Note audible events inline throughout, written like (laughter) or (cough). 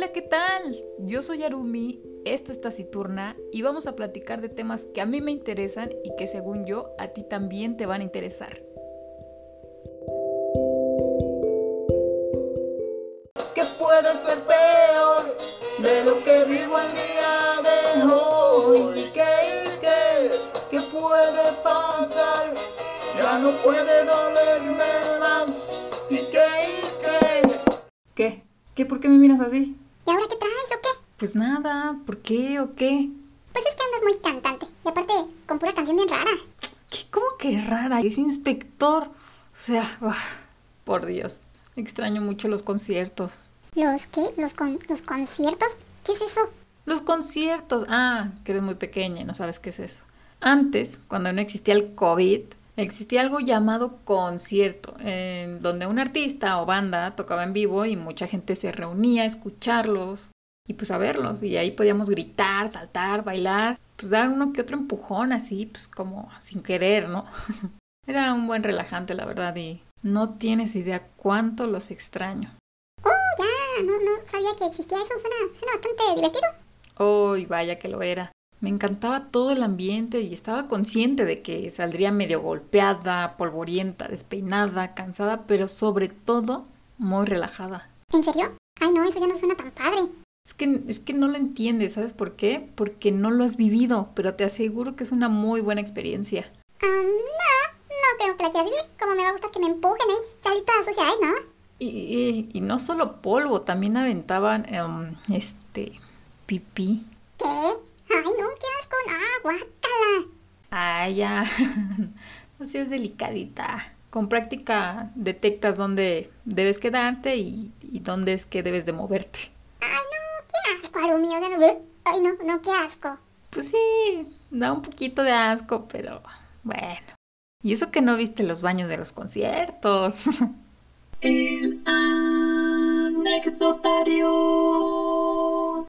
Hola, ¿qué tal? Yo soy Arumi, esto es Taciturna y vamos a platicar de temas que a mí me interesan y que según yo a ti también te van a interesar. ¿Qué puede ser peor de lo que vivo el día de hoy? ¿Y qué, qué, qué puede pasar? Ya no puede dolerme más. ¿Y qué, qué? ¿Qué? ¿Qué? ¿Por qué me miras así? ¿Y ahora qué traes o qué? Pues nada, ¿por qué o qué? Pues es que andas muy cantante. Y aparte, con pura canción bien rara. ¿Qué? ¿Cómo que rara? Es inspector. O sea, uf, por Dios, extraño mucho los conciertos. ¿Los qué? ¿Los, con, ¿Los conciertos? ¿Qué es eso? Los conciertos. Ah, que eres muy pequeña y no sabes qué es eso. Antes, cuando no existía el COVID, existía algo llamado concierto, en donde un artista o banda tocaba en vivo y mucha gente se reunía a escucharlos y pues a verlos. Y ahí podíamos gritar, saltar, bailar, pues dar uno que otro empujón así, pues como sin querer, ¿no? (laughs) Era un buen relajante, la verdad, y no tienes idea cuánto los extraño. Oh, ya, no, no sabía que existía eso. Suena, suena bastante divertido. Oh, y vaya que lo era. Me encantaba todo el ambiente y estaba consciente de que saldría medio golpeada, polvorienta, despeinada, cansada, pero sobre todo muy relajada. ¿En serio? Ay, no, eso ya no suena tan padre. Es que, es que no lo entiendes, ¿sabes por qué? Porque no lo has vivido, pero te aseguro que es una muy buena experiencia. Ah, no, no creo que la quiera vivir. Como me va a gustar que me empujen ahí, salita sucia, ¿eh? ¿no? Y, y, y no solo polvo, también aventaban, em, este, pipí. ¿Qué? Ay, no, qué asco. Ah, guácala. Ay, ya. (laughs) no seas delicadita. Con práctica detectas dónde debes quedarte y, y dónde es que debes de moverte. Ay, no, ay, no, qué asco. Pues sí, da un poquito de asco, pero bueno. Y eso que no viste los baños de los conciertos. (laughs) El anecdotario.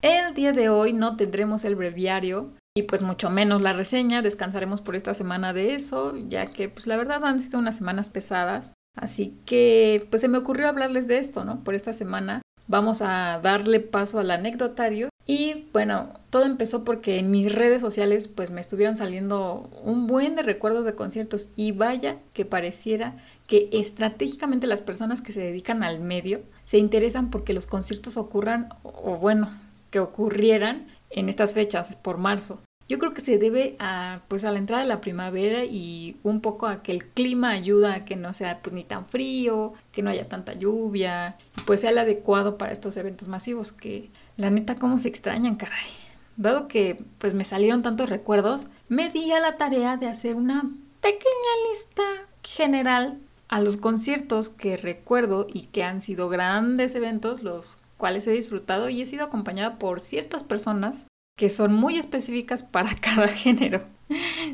El día de hoy no tendremos el breviario y pues mucho menos la reseña, descansaremos por esta semana de eso, ya que pues la verdad han sido unas semanas pesadas, así que pues se me ocurrió hablarles de esto, ¿no? Por esta semana vamos a darle paso al anecdotario y bueno, todo empezó porque en mis redes sociales pues me estuvieron saliendo un buen de recuerdos de conciertos y vaya que pareciera que estratégicamente las personas que se dedican al medio se interesan porque los conciertos ocurran o bueno, que ocurrieran en estas fechas, por marzo. Yo creo que se debe a, pues, a la entrada de la primavera y un poco a que el clima ayuda a que no sea pues, ni tan frío, que no haya tanta lluvia, pues sea el adecuado para estos eventos masivos que la neta cómo se extrañan, caray. Dado que pues me salieron tantos recuerdos, me di a la tarea de hacer una pequeña lista general a los conciertos que recuerdo y que han sido grandes eventos, los cuales he disfrutado y he sido acompañada por ciertas personas que son muy específicas para (laughs) cada género.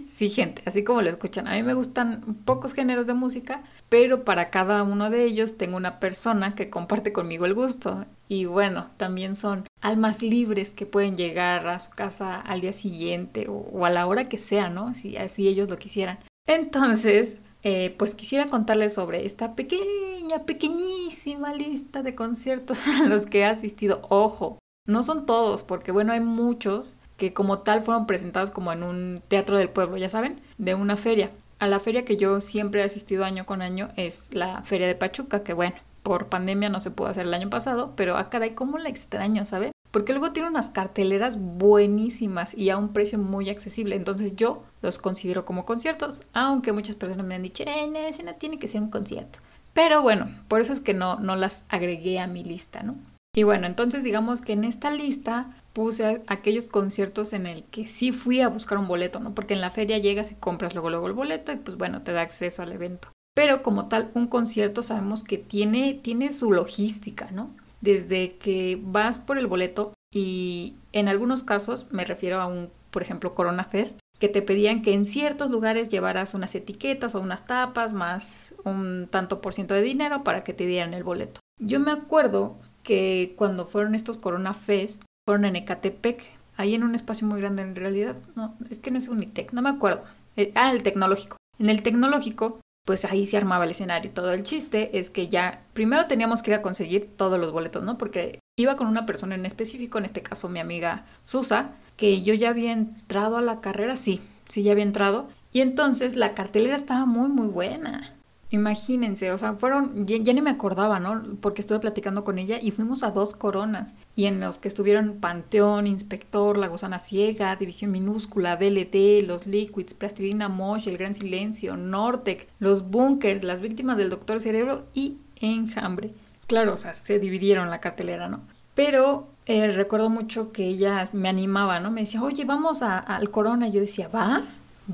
Sí, gente, así como lo escuchan, a mí me gustan pocos géneros de música, pero para cada uno de ellos tengo una persona que comparte conmigo el gusto. Y bueno, también son almas libres que pueden llegar a su casa al día siguiente o, a la hora que sea, ¿no? Si así ellos lo quisieran. Entonces, eh, pues quisiera contarles sobre esta pequeña, pequeñísima lista de conciertos (laughs) a los que he asistido. Ojo, no son todos, porque bueno, hay muchos que como tal fueron presentados como en un teatro del pueblo, ya saben, de una feria. A la feria que yo siempre he asistido año con año es la Feria de Pachuca, que bueno, por pandemia no se pudo hacer el año pasado, pero a caray, cómo la extraño, ¿sabes? Porque luego tiene unas carteleras buenísimas y a un precio muy accesible. Entonces yo los considero como conciertos, aunque muchas personas me han dicho, eh, no, ese no tiene que ser un concierto. Pero bueno, por eso es que no, no las agregué a mi lista, ¿no? Y bueno, entonces digamos que en esta lista puse aquellos conciertos en el que sí fui a buscar un boleto, ¿no? Porque en la feria llegas y compras luego luego el boleto y pues bueno, te da acceso al evento. Pero como tal, un concierto sabemos que tiene, tiene su logística, ¿no? Desde que vas por el boleto y en algunos casos, me refiero a un, por ejemplo, Corona Fest, que te pedían que en ciertos lugares llevaras unas etiquetas o unas tapas más un tanto por ciento de dinero para que te dieran el boleto. Yo me acuerdo que cuando fueron estos Corona Fest, fueron en Ecatepec, ahí en un espacio muy grande en realidad, no, es que no es Unitec, no me acuerdo. Eh, ah, el tecnológico. En el tecnológico pues ahí se armaba el escenario. Todo el chiste es que ya primero teníamos que ir a conseguir todos los boletos, ¿no? Porque iba con una persona en específico, en este caso mi amiga Susa, que yo ya había entrado a la carrera, sí, sí, ya había entrado. Y entonces la cartelera estaba muy, muy buena. Imagínense, o sea, fueron, ya, ni me acordaba, ¿no? Porque estuve platicando con ella y fuimos a dos coronas, y en los que estuvieron Panteón, Inspector, La Gusana Ciega, División Minúscula, DLT, Los Liquids, Plastilina Mosh, El Gran Silencio, Nortec, Los Bunkers, Las Víctimas del Doctor Cerebro y Enjambre. Claro, o sea, se dividieron la cartelera, ¿no? Pero eh, recuerdo mucho que ella me animaba, ¿no? Me decía, oye, vamos al Corona. Y yo decía, va,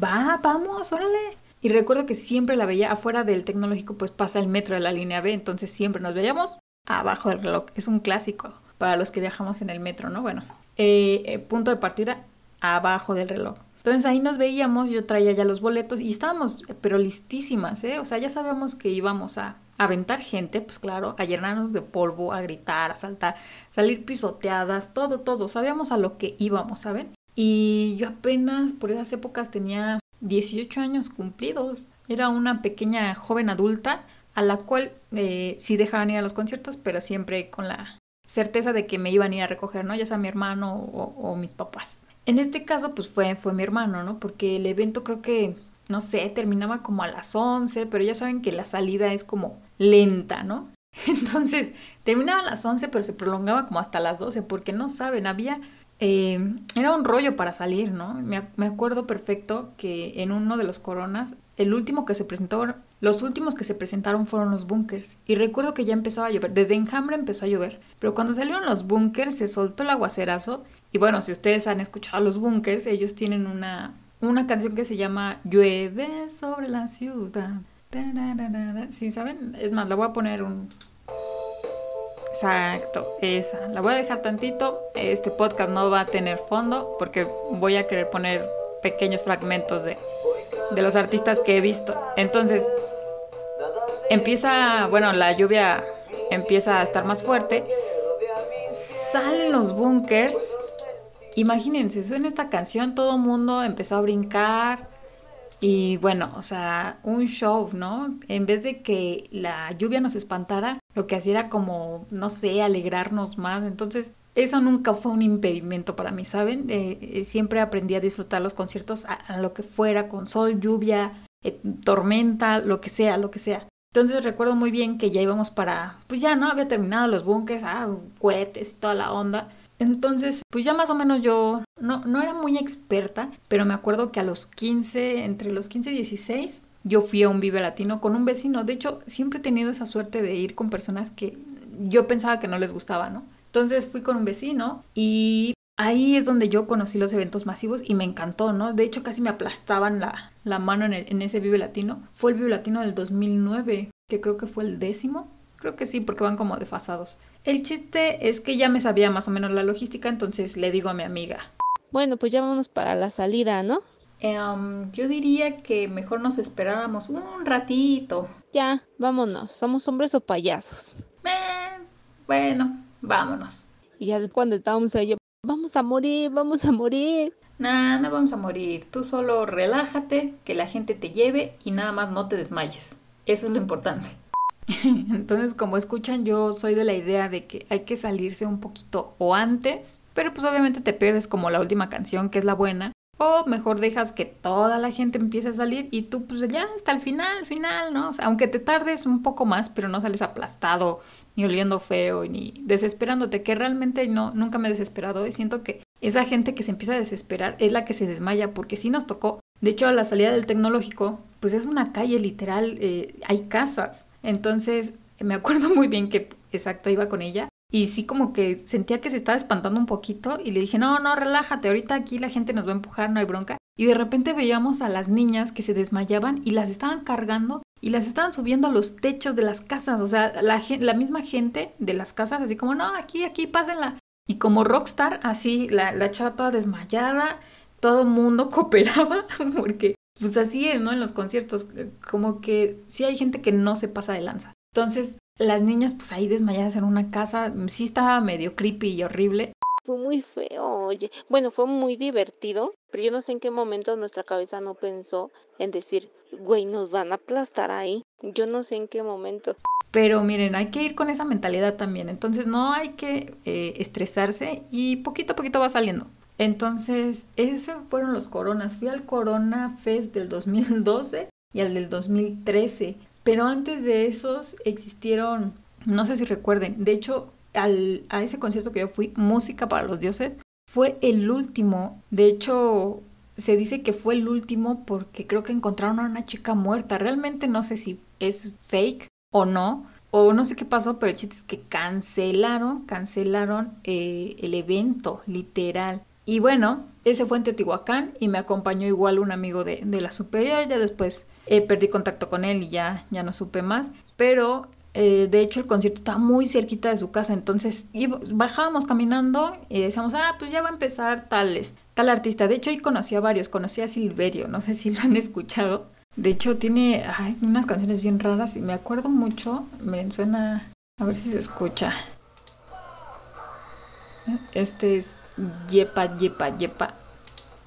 va, vamos, órale. Y recuerdo que siempre la veía afuera del tecnológico, pues pasa el metro de la línea B, entonces siempre nos veíamos abajo del reloj. Es un clásico para los que viajamos en el metro, ¿no? Bueno, eh, eh, punto de partida abajo del reloj. Entonces ahí nos veíamos, yo traía ya los boletos y estábamos, pero listísimas, ¿eh? O sea, ya sabíamos que íbamos a aventar gente, pues claro, a llenarnos de polvo, a gritar, a saltar, salir pisoteadas, todo, todo. Sabíamos a lo que íbamos, ¿saben? Y yo apenas por esas épocas tenía 18 años cumplidos. Era una pequeña joven adulta a la cual eh, sí dejaban ir a los conciertos, pero siempre con la certeza de que me iban a ir a recoger, ¿no? Ya sea mi hermano o, mis papás. En este caso, pues fue, fue mi hermano, ¿no? Porque el evento creo que, no sé, terminaba como a las 11, pero ya saben que la salida es como lenta, ¿no? (laughs) Entonces, terminaba a las 11, pero se prolongaba como hasta las 12, porque no saben, había eh, era un rollo para salir, ¿no? Me, acuerdo perfecto que en uno de los coronas, el último que se presentó, los últimos que se presentaron fueron los bunkers. Y recuerdo que ya empezaba a llover, desde Enjambre empezó a llover. Pero cuando salieron los bunkers se soltó el aguacerazo. Y bueno, si ustedes han escuchado los bunkers, ellos tienen una, una canción que se llama Llueve sobre la ciudad. ¿Sí saben? Es más, la voy a poner un, Exacto, esa. La voy a dejar tantito. Este podcast no va a tener fondo porque voy a querer poner pequeños fragmentos de, de los artistas que he visto. Entonces, empieza, bueno, la lluvia empieza a estar más fuerte. Salen los bunkers. Imagínense, suena esta canción, todo el mundo empezó a brincar, y bueno, o sea, un show, ¿no? En vez de que la lluvia nos espantara, lo que hacía era como, no sé, alegrarnos más. Entonces, eso nunca fue un impedimento para mí, ¿saben? Eh, eh, siempre aprendí a disfrutar los conciertos a, lo que fuera, con sol, lluvia, eh, tormenta, lo que sea, lo que sea. Entonces recuerdo muy bien que ya íbamos para, pues ya no, había terminado los bunkers, ah, cohetes, toda la onda. Entonces, pues ya más o menos yo no, no era muy experta, pero me acuerdo que a los 15, entre los 15 y 16, yo fui a un Vive Latino con un vecino. De hecho, siempre he tenido esa suerte de ir con personas que yo pensaba que no les gustaba, ¿no? Entonces fui con un vecino y ahí es donde yo conocí los eventos masivos y me encantó, ¿no? De hecho, casi me aplastaban la, la mano en, en ese Vive Latino. Fue el Vive Latino del 2009, que creo que fue el décimo. Creo que sí, porque van como desfasados. El chiste es que ya me sabía más o menos la logística, entonces le digo a mi amiga. Bueno, pues ya vámonos para la salida, ¿no? Em, yo diría que mejor nos esperáramos un ratito. Ya, vámonos. ¿Somos hombres o payasos? Eh, bueno, vámonos. Y ya cuando estábamos ahí, vamos a morir, vamos a morir. Nah, no vamos a morir. Tú solo relájate, que la gente te lleve y nada más no te desmayes. Eso es lo importante. (laughs) Entonces, como escuchan, yo soy de la idea de que hay que salirse un poquito o antes, pero pues obviamente te pierdes como la última canción, que es la buena, o mejor dejas que toda la gente empiece a salir y tú pues ya hasta el final, al final, ¿no? O sea, aunque te tardes un poco más, pero no sales aplastado, ni oliendo feo, ni desesperándote, que realmente no, nunca me he desesperado y siento que esa gente que se empieza a desesperar es la que se desmaya, porque sí nos tocó. De hecho, a la salida del tecnológico, pues es una calle literal, eh, hay casas. Entonces, me acuerdo muy bien que, exacto, iba con ella. Y sí como que sentía que se estaba espantando un poquito y le dije, no, no, relájate, ahorita aquí la gente nos va a empujar, no hay bronca. Y de repente veíamos a las niñas que se desmayaban y las estaban cargando y las estaban subiendo a los techos de las casas. O sea, la, la misma gente de las casas así como, no, aquí, aquí, pásenla. Y como rockstar, así, la, la chava desmayada, todo el mundo (laughs) cooperaba porque pues así es, ¿no? En los conciertos, eh, como que sí hay gente que no se pasa de lanza. Entonces, las niñas, pues ahí desmayadas en una casa, sí estaba medio creepy y horrible. fue muy feo, oye. Bueno, fue muy divertido, pero yo no sé en qué momento nuestra cabeza no pensó en decir, güey, nos van a aplastar ahí. Yo no sé en qué momento. Pero miren, hay que ir con esa mentalidad también. Entonces no hay que eh, estresarse y poquito a poquito va saliendo. Entonces, esos fueron los coronas. Fui al Corona Fest del 2012 y al del 2013. Pero antes de esos existieron, no sé si recuerden, de hecho, al, a ese concierto que yo fui, Música para los Dioses, fue el último. De hecho, se dice que fue el último porque creo que encontraron a una chica muerta. Realmente no sé si es fake o no, o no sé qué pasó, pero el chiste es que cancelaron, cancelaron eh, el evento, literal. Y bueno, ese fue en Teotihuacán y me acompañó igual un amigo de, de la superior, ya después eh, perdí contacto con él y ya, ya no supe más, pero eh, de hecho el concierto estaba muy cerquita de su casa, entonces bajábamos caminando y decíamos, ah, pues ya va a empezar tal, tal artista. De hecho ahí conocí a varios, conocí a Silverio, no sé si lo han (laughs) escuchado. De hecho tiene unas canciones bien raras y me acuerdo mucho, me suena, a ver si se escucha. Este es Yepa, Yepa, Yepa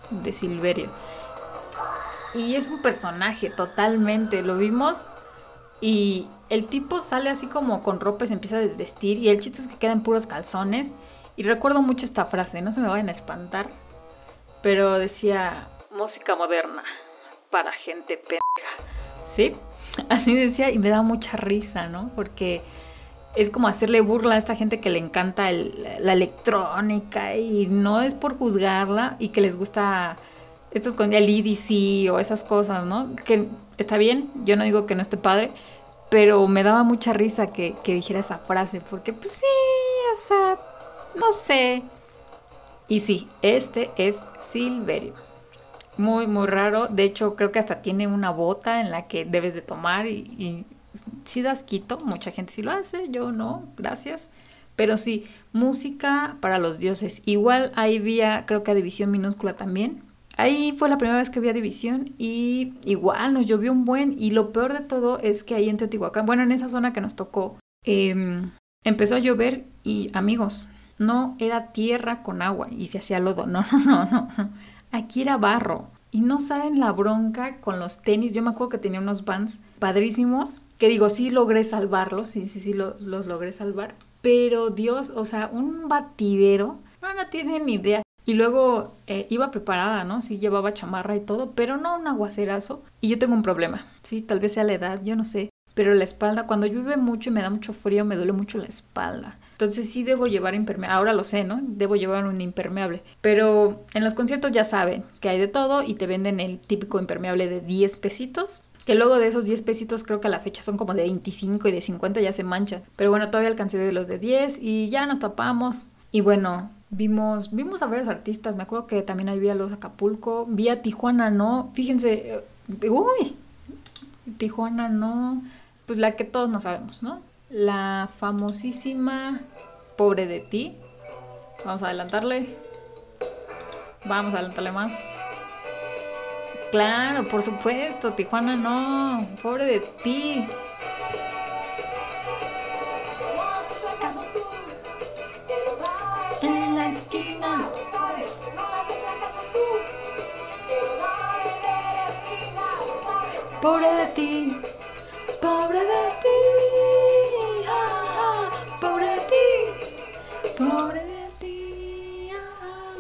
de Silverio. Y es un personaje totalmente, lo vimos y el tipo sale así como con ropa y se empieza a desvestir y el chiste es que quedan puros calzones. Y recuerdo mucho esta frase, no se me vayan a espantar, pero decía música moderna para gente pendeja. ¿Sí? (laughs) Así decía y me da mucha risa, ¿no? Porque es como hacerle burla a esta gente que le encanta la electrónica y no es por juzgarla y que les gusta estos con el EDC o esas cosas, ¿no? Que está bien, yo no digo que no esté padre, pero me daba mucha risa que, dijera esa frase, porque pues sí, o sea, no sé. Y sí, este es Silverio. Muy, muy raro. De hecho, creo que hasta tiene una bota en la que debes de tomar y sí das quito, mucha gente sí lo hace, yo no, gracias. Pero sí, música para los dioses. Igual ahí había, creo que a división minúscula también. Ahí fue la primera vez que vi a División y igual nos llovió un buen y lo peor de todo es que ahí en Teotihuacán, bueno, en esa zona que nos tocó, em, empezó a llover y amigos, no era tierra con agua y se hacía lodo, (laughs) no, no, no, no, aquí era barro y no saben la bronca con los tenis, yo me acuerdo que tenía unos vans padrísimos que digo, sí logré salvarlos, sí, sí, sí, los, los logré salvar. Pero Dios, o sea, un batidero, no, no tienen ni idea. Y luego eh, iba preparada, ¿no? Sí llevaba chamarra y todo, pero no un aguacerazo. Y yo tengo un problema, sí, tal vez sea la edad, yo no sé. Pero la espalda, cuando llueve mucho y me da mucho frío, me duele mucho la espalda. Entonces sí debo llevar impermeable. Ahora lo sé, ¿no? Debo llevar un impermeable. Pero en los conciertos ya saben que hay de todo y te venden el típico impermeable de 10 pesitos. Que luego de esos 10 pesitos creo que a la fecha son como de 25 y de 50 ya se manchan. Pero bueno, todavía alcancé de los de 10 y ya nos tapamos. Y bueno, vimos, vimos a varios artistas. Me acuerdo que también había los Acapulco. Vi a Tijuana, ¿no? Fíjense, eh, uy, Tijuana, ¿no? Pues la que todos no sabemos, ¿no? La famosísima Pobre de ti. Vamos a adelantarle. Vamos a adelantarle más. Claro, por supuesto, Tijuana no, pobre de ti. En la esquina. Pobre de ti, pobre de ti, ah, ah, pobre de ti, pobre de ti. Ah.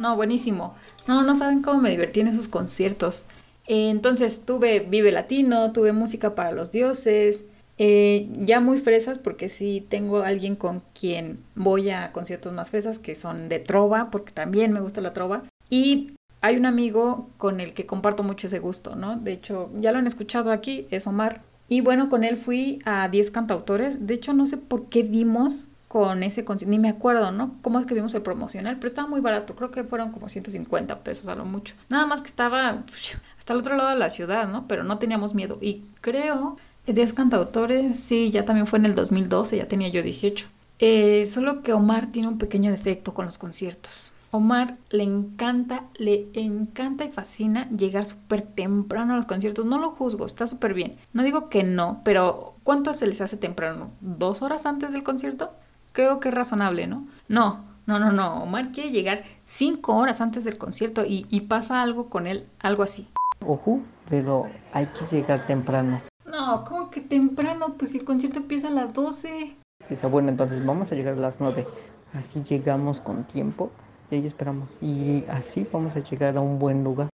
No, buenísimo. No, no saben cómo me divertí en esos conciertos. Eh, entonces tuve Vive Latino, tuve música para los dioses, eh, ya muy fresas porque sí tengo alguien con quien voy a conciertos más fresas que son de trova, porque también me gusta la trova. Y hay un amigo con el que comparto mucho ese gusto, ¿no? De hecho, ya lo han escuchado aquí, es Omar. Y bueno, con él fui a 10 cantautores. De hecho, no sé por qué vimos con ese concierto, ni me acuerdo, ¿no? Cómo es que vimos el promocional, pero estaba muy barato, creo que fueron como 150 pesos a lo mucho. Nada más que estaba hasta el otro lado de la ciudad, ¿no? Pero no teníamos miedo. Y creo 10 cantautores, sí, ya también fue en el 2012, ya tenía yo 18. Eh, solo que Omar tiene un pequeño defecto con los conciertos. Omar le encanta, le encanta y fascina llegar súper temprano a los conciertos. No lo juzgo, está súper bien. No digo que no, pero ¿cuánto se les hace temprano? ¿Dos horas antes del concierto? Creo que es razonable, ¿no? No, No, no, no. Omar quiere llegar cinco horas antes del concierto y, y pasa algo con él, algo así. Ojo, pero hay que llegar temprano. No, ¿cómo que temprano? Pues el concierto empieza a las 12. Dice, bueno, entonces vamos a llegar a las 9. Así llegamos con tiempo y ahí esperamos. Y así vamos a llegar a un buen lugar.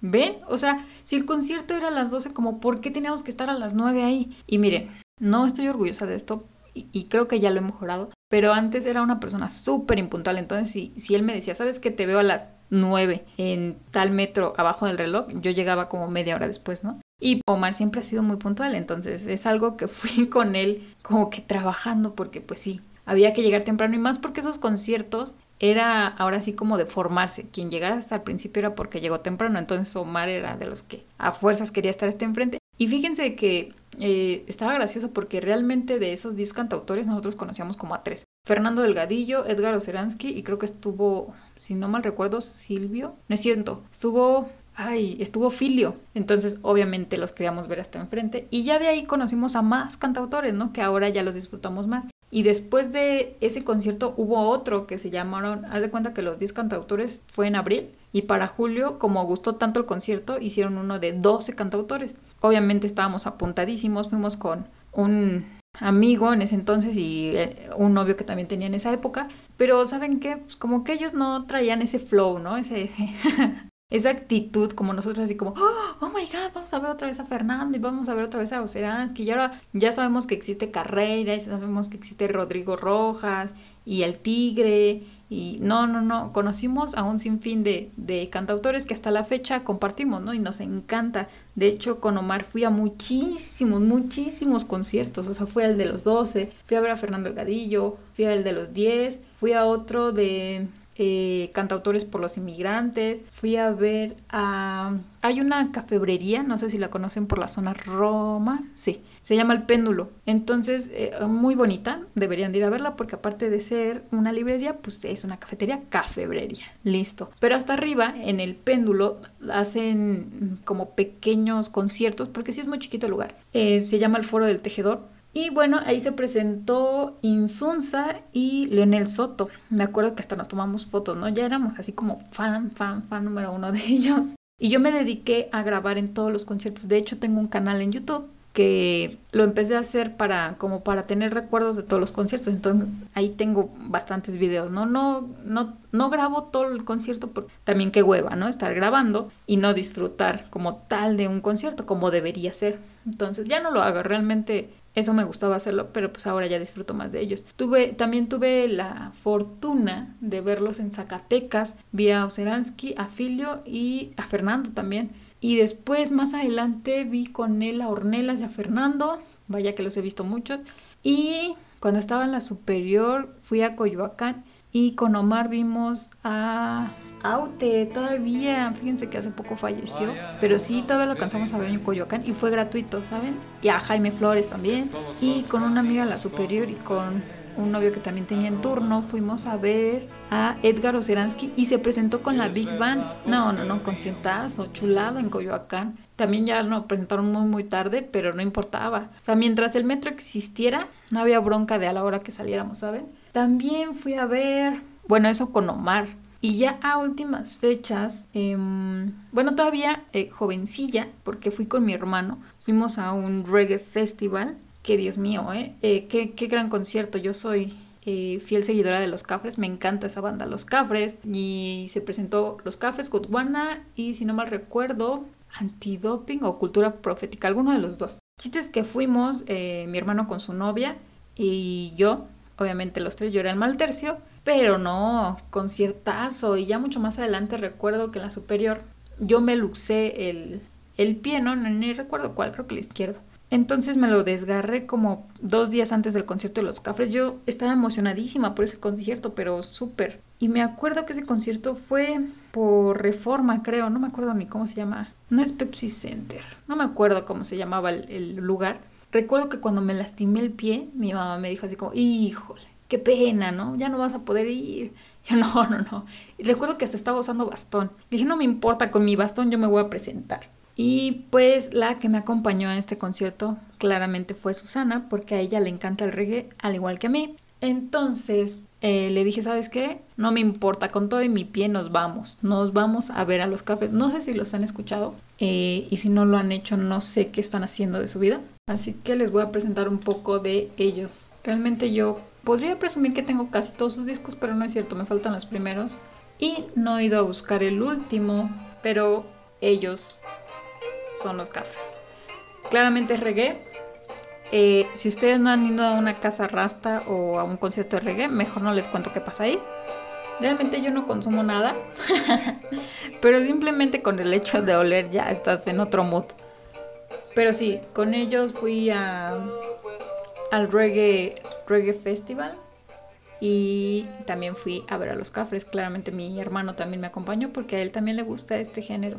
¿Ven? O sea, si el concierto era a las 12, como ¿por qué teníamos que estar a las 9 ahí? Y miren, no estoy orgullosa de esto y, creo que ya lo he mejorado, pero antes era una persona súper impuntual, entonces si, si él me decía, ¿sabes que te veo a las 9 en tal metro abajo del reloj? Yo llegaba como media hora después, ¿no? Y Omar siempre ha sido muy puntual, entonces es algo que fui (laughs) con él como que trabajando porque pues sí, había que llegar temprano y más porque esos conciertos era ahora sí como de formarse. Quien llegara hasta el principio era porque llegó temprano, entonces Omar era de los que a fuerzas quería estar este enfrente. Y fíjense que eh, estaba gracioso porque realmente de esos 10 cantautores nosotros conocíamos como a tres. Fernando Delgadillo, Edgar Oceransky y creo que estuvo, si no mal recuerdo, Silvio. No es cierto, estuvo ay, estuvo Filio. Entonces, obviamente los queríamos ver hasta enfrente. Y ya de ahí conocimos a más cantautores, ¿no? Que ahora ya los disfrutamos más. Y después de ese concierto hubo otro que se llamaron, haz de cuenta que los 10 cantautores fue en abril. Y para julio, como gustó tanto el concierto, hicieron uno de 12 cantautores. Obviamente estábamos apuntadísimos, fuimos con un amigo en ese entonces y eh, un novio que también tenía en esa época. Pero ¿saben qué? Pues como que ellos no traían ese flow, ¿no? Ese, ese (laughs) esa actitud como nosotros así como, oh, my god, vamos a ver otra vez a Fernando y vamos a ver otra vez a Oceransky y ahora ya sabemos que existe Carrera y sabemos que existe Rodrigo Rojas y El Tigre y no, no, no, conocimos a un sinfín de, de cantautores que hasta la fecha compartimos, ¿no? Y nos encanta. De hecho, con Omar fui a muchísimos, muchísimos conciertos, o sea, fui al de los 12, fui a ver a Fernando Elgadillo, fui al de los 10, fui a otro de eh, cantautores por los inmigrantes. Fui a ver a... Hay una cafebrería, no sé si la conocen por la zona Roma. Sí, se llama El Péndulo. Entonces, eh, muy bonita, deberían ir a verla porque aparte de ser una librería, pues es una cafetería, cafebrería. Listo. Pero hasta arriba, en El Péndulo, hacen como pequeños conciertos porque sí es muy chiquito el lugar. Eh, se llama el Foro del Tejedor y bueno, ahí se presentó Insunza y Leonel Soto. Me acuerdo que hasta nos tomamos fotos, ¿no? Ya éramos así como fan, fan, fan número uno de (laughs) ellos. Y yo me dediqué a grabar en todos los conciertos. De hecho, tengo un canal en YouTube que lo empecé a hacer para como para tener recuerdos de todos los conciertos. Entonces ahí tengo bastantes videos. No, no, no, no grabo todo el concierto porque también qué hueva, ¿no? Estar grabando y no disfrutar como tal de un concierto como debería ser. Entonces ya no lo hago. Realmente eso me gustaba hacerlo, pero pues ahora ya disfruto más de ellos. Tuve, también tuve la fortuna de verlos en Zacatecas, vi a Oceransky, a Filio y a Fernando también. Y después, más adelante, vi con él a Ornelas y a Fernando, vaya que los he visto muchos. Y cuando estaba en la superior, fui a Coyoacán y con Omar vimos a Aute todavía, fíjense que hace poco falleció, pero sí, todavía lo alcanzamos a ver en Coyoacán y fue gratuito, ¿saben? Y a Jaime Flores también, y con una amiga la superior y con un novio que también tenía en turno, fuimos a ver a Edgar Oceransky y se presentó con la Big Band. No, no, no, conciertazo, chulado en Coyoacán. También ya lo presentaron muy, muy tarde, pero no importaba. O sea, mientras el metro existiera, no había bronca de a la hora que saliéramos, ¿saben? También fui a ver, bueno, eso con Omar y ya a últimas fechas, em, bueno, todavía eh, jovencilla, porque fui con mi hermano, fuimos a un reggae festival, que Dios mío, ¿eh? eh qué, qué, gran concierto, yo soy eh, fiel seguidora de Los Cafres, me encanta esa banda, Los Cafres, y se presentó Los Cafres, Godwana y si no mal recuerdo, Antidoping o Cultura Profética, alguno de los dos. Chistes que fuimos, mi hermano con su novia y yo, obviamente los tres, yo era el mal tercio, pero no, conciertazo. Y ya mucho más adelante recuerdo que en la superior yo me luxé el, el pie, ¿no? Ni recuerdo cuál, creo que el izquierdo. Entonces me lo desgarré como dos días antes del concierto de los Cafres. Yo estaba emocionadísima por ese concierto, pero súper. Y me acuerdo que ese concierto fue por Reforma, creo. No me acuerdo ni cómo se llama. No es Pepsi Center. No me acuerdo cómo se llamaba el, el lugar. Recuerdo que cuando me lastimé el pie, mi mamá me dijo así como, híjole, qué pena, ¿no? Ya no vas a poder ir. Yo, (laughs) no, no, no. Y recuerdo que hasta estaba usando bastón. Dije, no me importa, con mi bastón yo me voy a presentar. Y pues la que me acompañó en este concierto claramente fue Susana, porque a ella le encanta el reggae, al igual que a mí. Entonces, eh, le dije, ¿sabes qué? No me importa, con todo y mi pie nos vamos, nos vamos a ver a los cafres. No sé si los han escuchado eh, y si no lo han hecho, no sé qué están haciendo de su vida. Así que les voy a presentar un poco de ellos. Realmente yo podría presumir que tengo casi todos sus discos, pero no es cierto, me faltan los primeros. Y no he ido a buscar el último, pero ellos son los cafres. Claramente es reggae, eh, si ustedes no han ido a una casa rasta o a un concierto de reggae, mejor no les cuento qué pasa ahí. Realmente yo no consumo nada, (laughs) pero simplemente con el hecho de oler ya estás en otro mood. Pero sí, con ellos fui a, al reggae, reggae Festival y también fui a ver a los cafres. Claramente mi hermano también me acompañó porque a él también le gusta este género.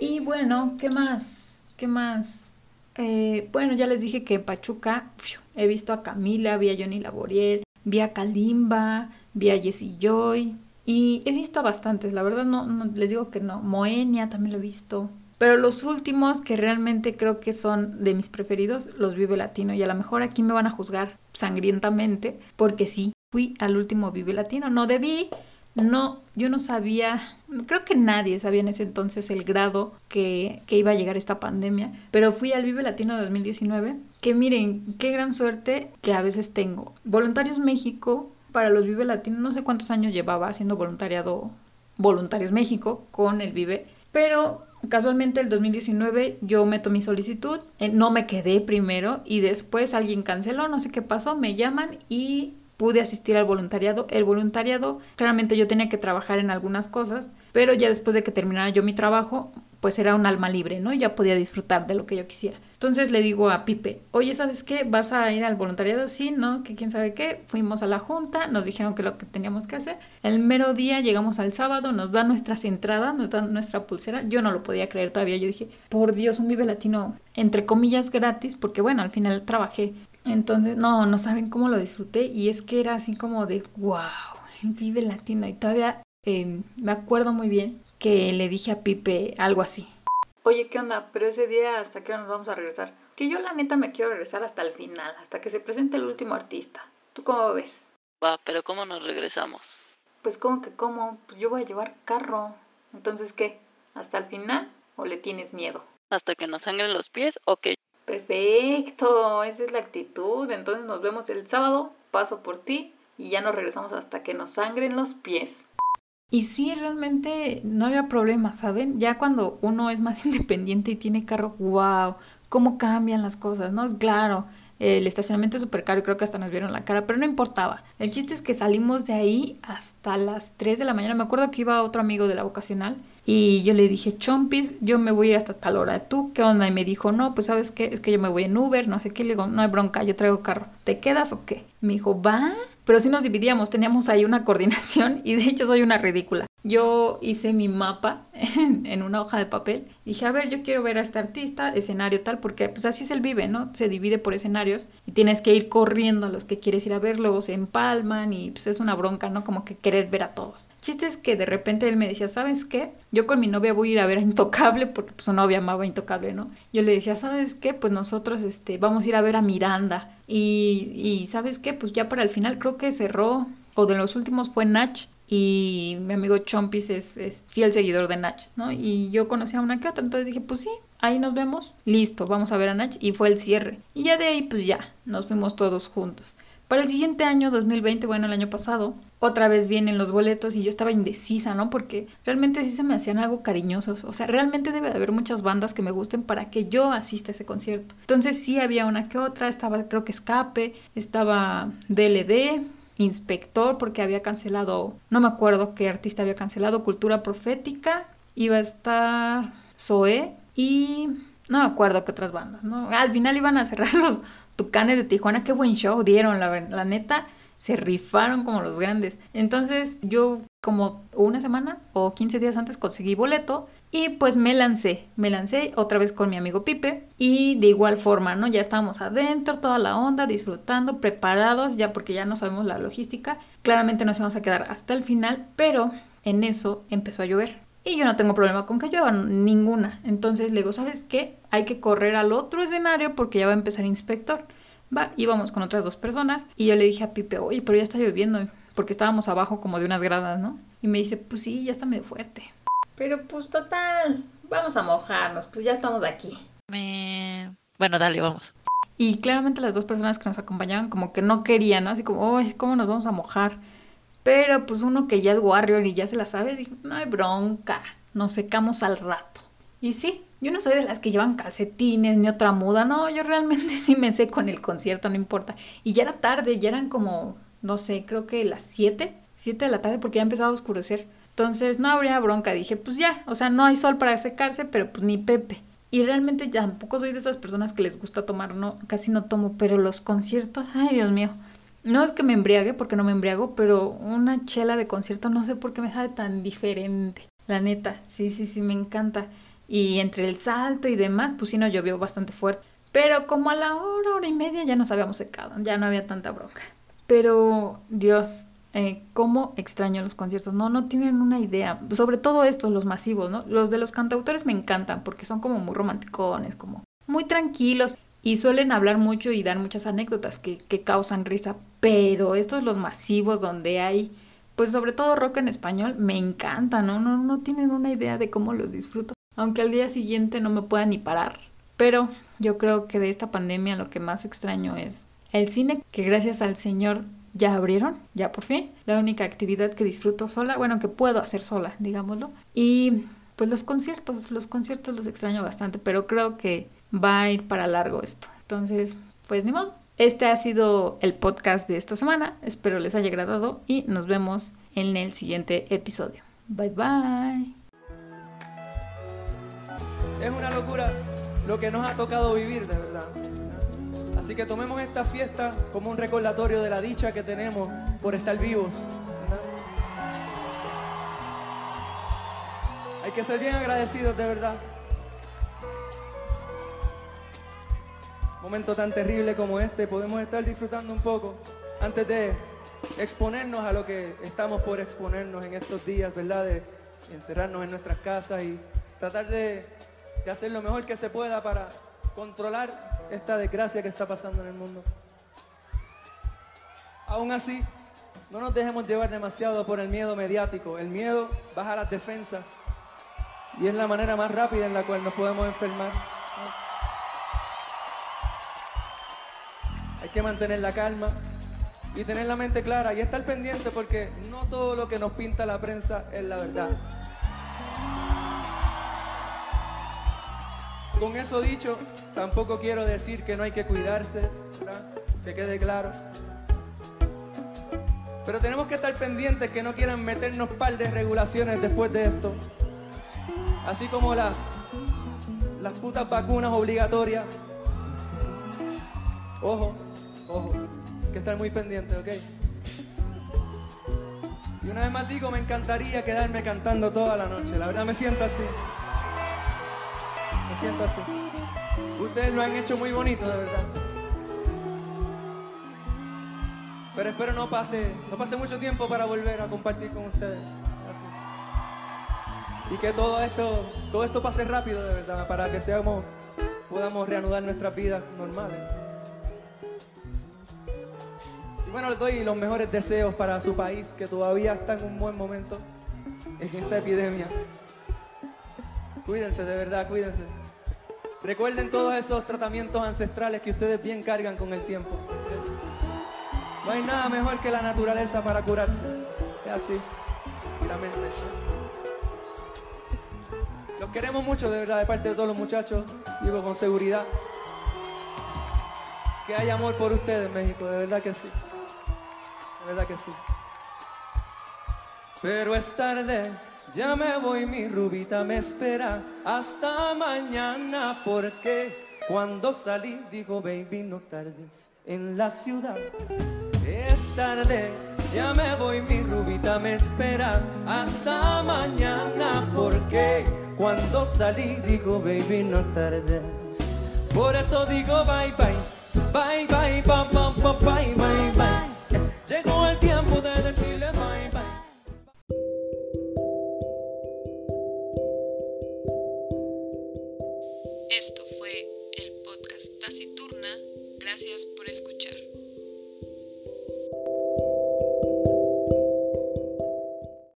Y bueno, ¿qué más? ¿Qué más? Eh, bueno, ya les dije que en Pachuca he visto a Camila, vi a Johnny Laboriel, vi Kalimba, vi Jessie Joy y he visto a bastantes, la verdad no, no, les digo que no, Moenia también lo he visto. Pero los últimos que realmente creo que son de mis preferidos, los Vive Latino. Y a lo mejor aquí me van a juzgar sangrientamente, porque sí, fui al último Vive Latino. No debí, no, yo no sabía, creo que nadie sabía en ese entonces el grado que, que, iba a llegar esta pandemia, pero fui al Vive Latino 2019, que miren, qué gran suerte que a veces tengo. Voluntarios México, para los Vive Latino, no sé cuántos años llevaba haciendo voluntariado Voluntarios México con el Vive, pero casualmente el 2019 yo meto mi solicitud, eh, no me quedé primero y después alguien canceló, no sé qué pasó, me llaman y pude asistir al voluntariado. El voluntariado, claramente yo tenía que trabajar en algunas cosas, pero ya después de que terminara yo mi trabajo, pues era un alma libre, ¿no? Ya podía disfrutar de lo que yo quisiera. Entonces le digo a Pipe, oye, ¿sabes qué? ¿Vas a ir al voluntariado? Sí, ¿no? Que quién sabe qué. Fuimos a la junta, nos dijeron que lo que teníamos que hacer. El mero día llegamos al sábado, nos dan nuestras entradas, nos dan nuestra pulsera. Yo no lo podía creer todavía. Yo dije, por Dios, un Vive Latino, entre comillas, gratis, porque bueno, al final trabajé entonces, no, no saben cómo lo disfruté y es que era así como de, wow, el Vive Latino. Y todavía eh, me acuerdo muy bien que le dije a Pipe algo así. Oye, ¿qué onda? Pero ese día, ¿hasta qué hora nos vamos a regresar? Que yo la neta me quiero regresar hasta el final, hasta que se presente el último artista. ¿Tú cómo ves? Va, pero ¿cómo nos regresamos? Pues como que cómo, pues yo voy a llevar carro. Entonces, ¿qué? ¿Hasta el final o le tienes miedo? ¿Hasta que nos sangren los pies o que Perfecto, esa es la actitud. Entonces nos vemos el sábado, paso por ti y ya nos regresamos hasta que nos sangren los pies. Y sí, realmente no había problema, ¿saben? Ya cuando uno es más (laughs) independiente y tiene carro, wow, cómo cambian las cosas, ¿no? Claro, el estacionamiento es súper caro y creo que hasta nos vieron la cara, pero no importaba. El chiste es que salimos de ahí hasta las 3 de la mañana. Me acuerdo que iba otro amigo de la vocacional y yo le dije, Chompis, yo me voy a ir hasta tal hora. ¿Tú qué onda? Y me dijo, no, pues sabes qué, es que yo me voy en Uber, no sé qué. Le digo, no hay bronca, yo traigo carro. ¿Te quedas o qué? Me dijo, va. Pero sí nos dividíamos, teníamos ahí una (laughs) coordinación y de hecho soy una ridícula. Yo hice mi mapa (laughs) en, una hoja de papel. Dije, a ver, yo quiero ver a este artista, escenario tal, porque pues así es el vive, ¿no? Se divide por escenarios y tienes que ir corriendo a los que quieres ir a ver, se empalman y pues es una bronca, ¿no? Como que querer ver a todos. Chiste es que de repente él me decía, ¿sabes qué? Yo con mi novia voy a ir a ver a Intocable porque pues su novia amaba Intocable, ¿no? Yo le decía, ¿sabes qué? Pues nosotros este, vamos a ir a ver a Miranda. Y, y ¿sabes qué? Pues ya para el final creo que cerró, o de los últimos fue Nach y mi amigo Chompis es, es, fiel seguidor de Nach, ¿no? Y yo conocí a una que otra, entonces dije, pues sí, ahí nos vemos, listo, vamos a ver a Nach y fue el cierre. Y ya de ahí, pues ya, nos fuimos todos juntos. Para el siguiente año, 2020, bueno, el año pasado, otra vez vienen los boletos y yo estaba indecisa, ¿no? Porque realmente sí se me hacían algo cariñosos. O sea, realmente debe de haber muchas bandas que me gusten para que yo asista a ese concierto. Entonces sí había una que otra, estaba creo que Escape, estaba DLD, inspector porque había cancelado, no me acuerdo qué artista había cancelado, Cultura Profética, iba a estar Zoé y no me acuerdo qué otras bandas, ¿no? Al final iban a cerrar (laughs) los Tucanes de Tijuana, qué buen show dieron, la, la neta, se rifaron como los grandes. Entonces yo como una semana o 15 días antes conseguí boleto y pues me lancé, me lancé otra vez con mi amigo Pipe y de igual forma, ¿no? Ya estábamos adentro, toda la onda, disfrutando, preparados, ya porque ya no sabemos la logística. Claramente nos íbamos a quedar hasta el final, pero en eso empezó a llover. Y yo no tengo problema con que llueva, ninguna. Entonces le digo, ¿sabes qué? Hay que correr al otro escenario porque ya va a empezar inspector. Va, íbamos con otras dos personas y yo le dije a Pipe, oye, pero ya está lloviendo, porque estábamos abajo como de unas gradas, ¿no? Y me dice, pues sí, ya está medio fuerte. Pero pues total, vamos a mojarnos, pues ya estamos aquí. Me... Bueno, dale, vamos. Y claramente las dos personas que nos acompañaban como que no querían, ¿no? Así como, oye, ¿cómo nos vamos a mojar? Pero pues uno que ya es warrior y ya se la sabe, dijo, no hay bronca, nos secamos al rato. Y sí, yo no soy de las que llevan calcetines ni otra muda, no, yo realmente (laughs) sí me seco en el concierto, no importa. Y ya era tarde, ya eran como, no sé, creo que las 7, 7 de la tarde porque ya empezaba a oscurecer. Entonces no habría bronca, dije, pues ya, o sea, no hay sol para secarse, pero pues ni Pepe. Y realmente tampoco soy de esas personas que les gusta tomar, no, casi no tomo, pero los conciertos, ay Dios mío. No es que me embriague, porque no me embriago, pero una chela de concierto no sé por qué me sabe tan diferente. La neta, sí, sí, sí, me encanta. Y entre el salto y demás, pues sí nos llovió bastante fuerte. Pero como a la hora, hora y media ya nos habíamos secado, ya no había tanta bronca. Pero, Dios, eh, cómo extraño los conciertos. No, no tienen una idea. Sobre todo estos, los masivos, ¿no? Los de los cantautores me encantan porque son como muy romanticones, como muy tranquilos y suelen hablar mucho y dar muchas anécdotas que, que causan risa. Pero estos, los masivos, donde hay, pues sobre todo rock en español, me encantan, ¿no? No, no tienen una idea de cómo los disfruto. Aunque al día siguiente no me pueda ni parar. Pero yo creo que de esta pandemia lo que más extraño es el cine, que gracias al Señor ya abrieron, ya por fin. La única actividad que disfruto sola, bueno, que puedo hacer sola, digámoslo. Y pues los conciertos, los conciertos los extraño bastante, pero creo que va a ir para largo esto. Entonces, pues ni modo. Este ha sido el podcast de esta semana. Espero les haya agradado y nos vemos en el siguiente episodio. Bye bye. Es una locura lo que nos ha tocado vivir, de verdad. Así que tomemos esta fiesta como un recordatorio de la dicha que tenemos por estar vivos. Hay que ser bien agradecidos, de verdad. Momento tan terrible como este, podemos estar disfrutando un poco antes de exponernos a lo que estamos por exponernos en estos días, ¿verdad? De encerrarnos en nuestras casas y tratar de, de hacer lo mejor que se pueda para controlar esta desgracia que está pasando en el mundo. Aún así, no nos dejemos llevar demasiado por el miedo mediático. El miedo baja las defensas y es la manera más rápida en la cual nos podemos enfermar. Hay que mantener la calma y tener la mente clara y estar pendiente porque no todo lo que nos pinta la prensa es la verdad. Con eso dicho, tampoco quiero decir que no hay que cuidarse, ¿verdad? que quede claro. Pero tenemos que estar pendientes que no quieran meternos par de regulaciones después de esto. Así como la- las putas vacunas obligatorias. Ojo, ojo, hay que estar muy pendientes, ¿ok? Y una vez más digo, me encantaría quedarme cantando toda la noche. La verdad me siento así. Me siento así. Ustedes lo han hecho muy bonito, de verdad. Pero espero no pase, no pase mucho tiempo para volver a compartir con ustedes. Así. Y que todo esto, todo esto pase rápido, de verdad, para que seamos, podamos reanudar nuestras vidas normales. Bueno, les doy los mejores deseos para su país, que todavía está en un buen momento en esta epidemia. Cuídense, de verdad, cuídense. Recuerden todos esos tratamientos ancestrales que ustedes bien cargan con el tiempo. No hay nada mejor que la naturaleza para curarse. Es así. Y. Los queremos mucho, de verdad, de parte de todos los muchachos. Digo con seguridad. Que hay amor por ustedes, México, de verdad que sí. ¿Verdad que sí? Pero es tarde, ya me voy, mi rubita me espera hasta mañana porque cuando salí digo baby no tardes en la ciudad. Es tarde, ya me voy, mi rubita me espera hasta mañana porque cuando salí digo baby no tardes. Por eso digo bye bye, bye bye, bye bye, bye bye. bye. Llegó el tiempo de decirle